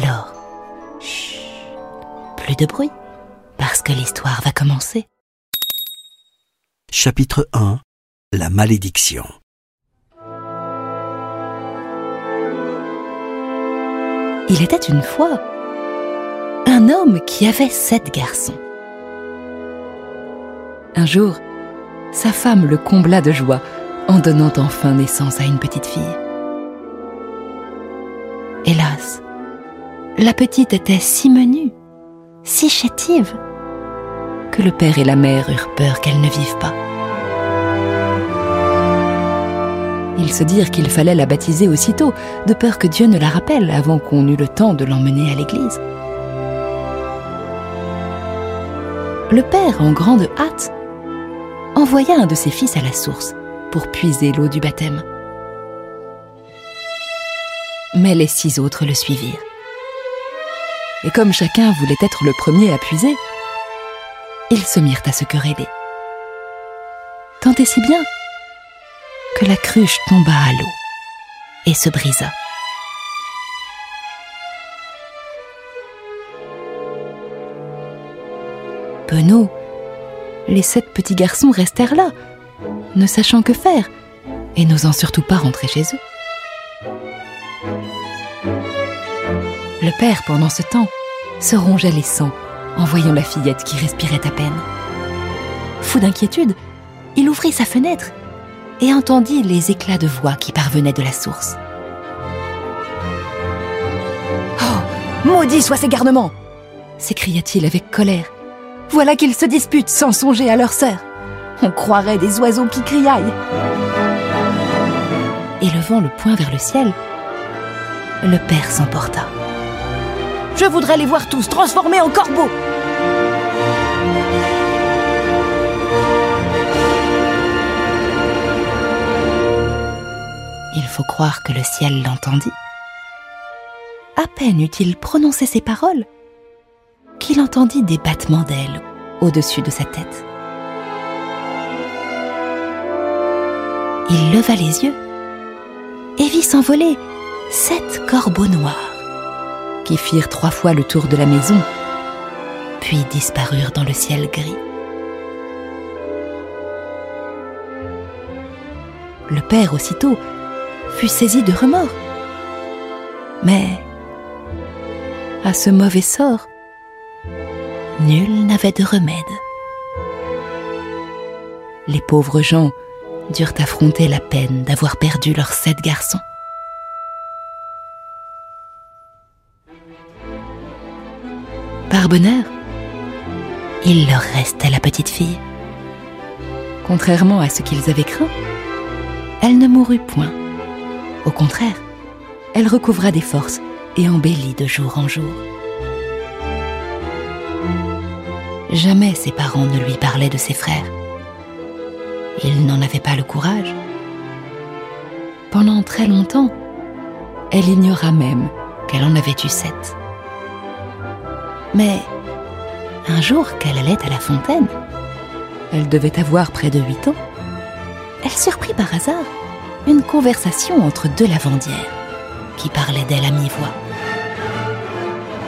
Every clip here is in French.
Alors, chut, plus de bruit, parce que l'histoire va commencer. Chapitre 1 La malédiction. Il était une fois un homme qui avait sept garçons. Un jour, sa femme le combla de joie en donnant enfin naissance à une petite fille. Hélas, la petite était si menue, si chétive, que le père et la mère eurent peur qu'elle ne vive pas. Ils se dirent qu'il fallait la baptiser aussitôt, de peur que Dieu ne la rappelle avant qu'on eût le temps de l'emmener à l'église. Le père, en grande hâte, envoya un de ses fils à la source pour puiser l'eau du baptême. Mais les six autres le suivirent. Et comme chacun voulait être le premier à puiser, ils se mirent à se quereller. Tant et si bien que la cruche tomba à l'eau et se brisa. Penaud, les sept petits garçons restèrent là, ne sachant que faire et n'osant surtout pas rentrer chez eux. Le père, pendant ce temps, se rongeait les sangs en voyant la fillette qui respirait à peine. Fou d'inquiétude, il ouvrit sa fenêtre et entendit les éclats de voix qui parvenaient de la source. Oh, maudit soient ces garnements s'écria-t-il avec colère. Voilà qu'ils se disputent sans songer à leur sœur. On croirait des oiseaux qui criaillent. Et levant le poing vers le ciel, le père s'emporta. Je voudrais les voir tous transformés en corbeaux. Il faut croire que le ciel l'entendit. À peine eut-il prononcé ces paroles qu'il entendit des battements d'ailes au-dessus de sa tête. Il leva les yeux et vit s'envoler sept corbeaux noirs qui firent trois fois le tour de la maison, puis disparurent dans le ciel gris. Le père aussitôt fut saisi de remords. Mais à ce mauvais sort, nul n'avait de remède. Les pauvres gens durent affronter la peine d'avoir perdu leurs sept garçons. Bonheur, il leur restait la petite fille. Contrairement à ce qu'ils avaient craint, elle ne mourut point. Au contraire, elle recouvra des forces et embellit de jour en jour. Jamais ses parents ne lui parlaient de ses frères. Ils n'en avaient pas le courage. Pendant très longtemps, elle ignora même qu'elle en avait eu sept. Mais un jour qu'elle allait à la fontaine, elle devait avoir près de huit ans, elle surprit par hasard une conversation entre deux lavandières qui parlaient d'elle à mi-voix.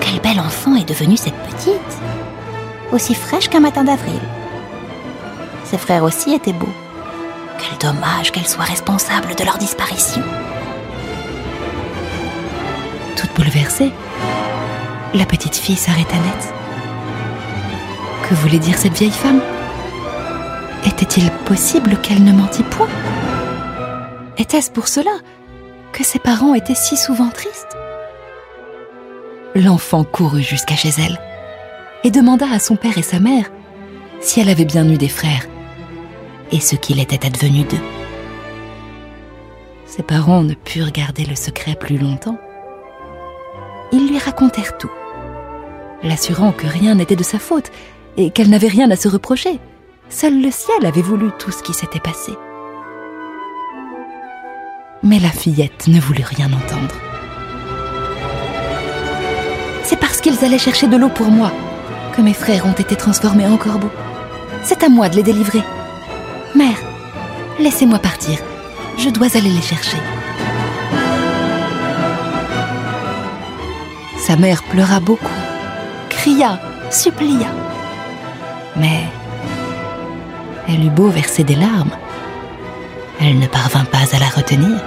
Quel bel enfant est devenue cette petite Aussi fraîche qu'un matin d'avril. Ses frères aussi étaient beaux. Quel dommage qu'elle soit responsable de leur disparition. Toute bouleversée, la petite fille s'arrêta net. Que voulait dire cette vieille femme? Était-il possible qu'elle ne mentît point? Était-ce pour cela que ses parents étaient si souvent tristes? L'enfant courut jusqu'à chez elle et demanda à son père et sa mère si elle avait bien eu des frères et ce qu'il était advenu d'eux. Ses parents ne purent garder le secret plus longtemps. Ils lui racontèrent tout, l'assurant que rien n'était de sa faute et qu'elle n'avait rien à se reprocher. Seul le ciel avait voulu tout ce qui s'était passé. Mais la fillette ne voulut rien entendre. C'est parce qu'ils allaient chercher de l'eau pour moi que mes frères ont été transformés en corbeaux. C'est à moi de les délivrer. Mère, laissez-moi partir. Je dois aller les chercher. Sa mère pleura beaucoup, cria, supplia. Mais elle eut beau verser des larmes, elle ne parvint pas à la retenir.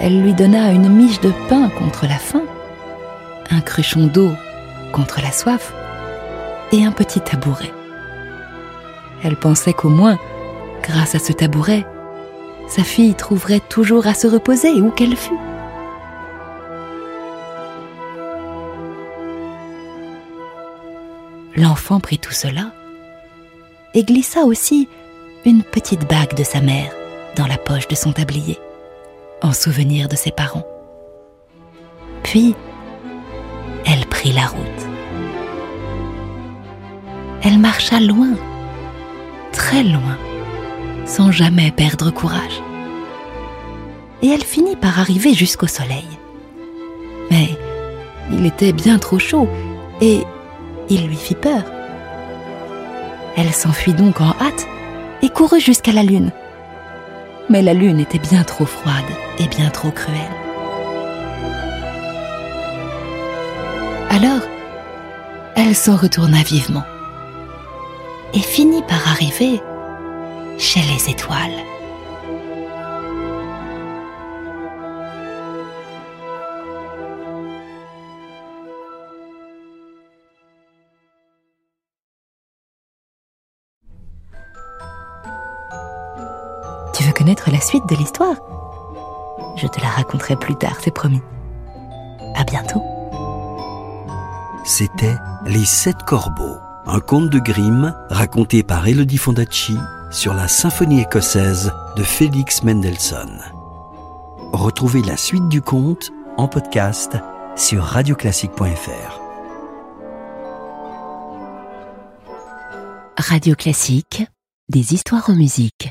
Elle lui donna une miche de pain contre la faim, un cruchon d'eau contre la soif et un petit tabouret. Elle pensait qu'au moins, grâce à ce tabouret, sa fille trouverait toujours à se reposer où qu'elle fût. L'enfant prit tout cela et glissa aussi une petite bague de sa mère dans la poche de son tablier, en souvenir de ses parents. Puis, elle prit la route. Elle marcha loin, très loin, sans jamais perdre courage. Et elle finit par arriver jusqu'au soleil. Mais il était bien trop chaud et il lui fit peur. Elle s'enfuit donc en hâte et courut jusqu'à la lune. Mais la lune était bien trop froide et bien trop cruelle. Alors, elle s'en retourna vivement et finit par arriver chez les étoiles. Tu veux connaître la suite de l'histoire? Je te la raconterai plus tard, c'est promis. À bientôt. C'était Les Sept Corbeaux, un conte de Grimm raconté par Elodie Fondacci sur la symphonie écossaise de Félix Mendelssohn. Retrouvez la suite du conte en podcast sur radioclassique.fr. Radio Classique, des histoires en musique.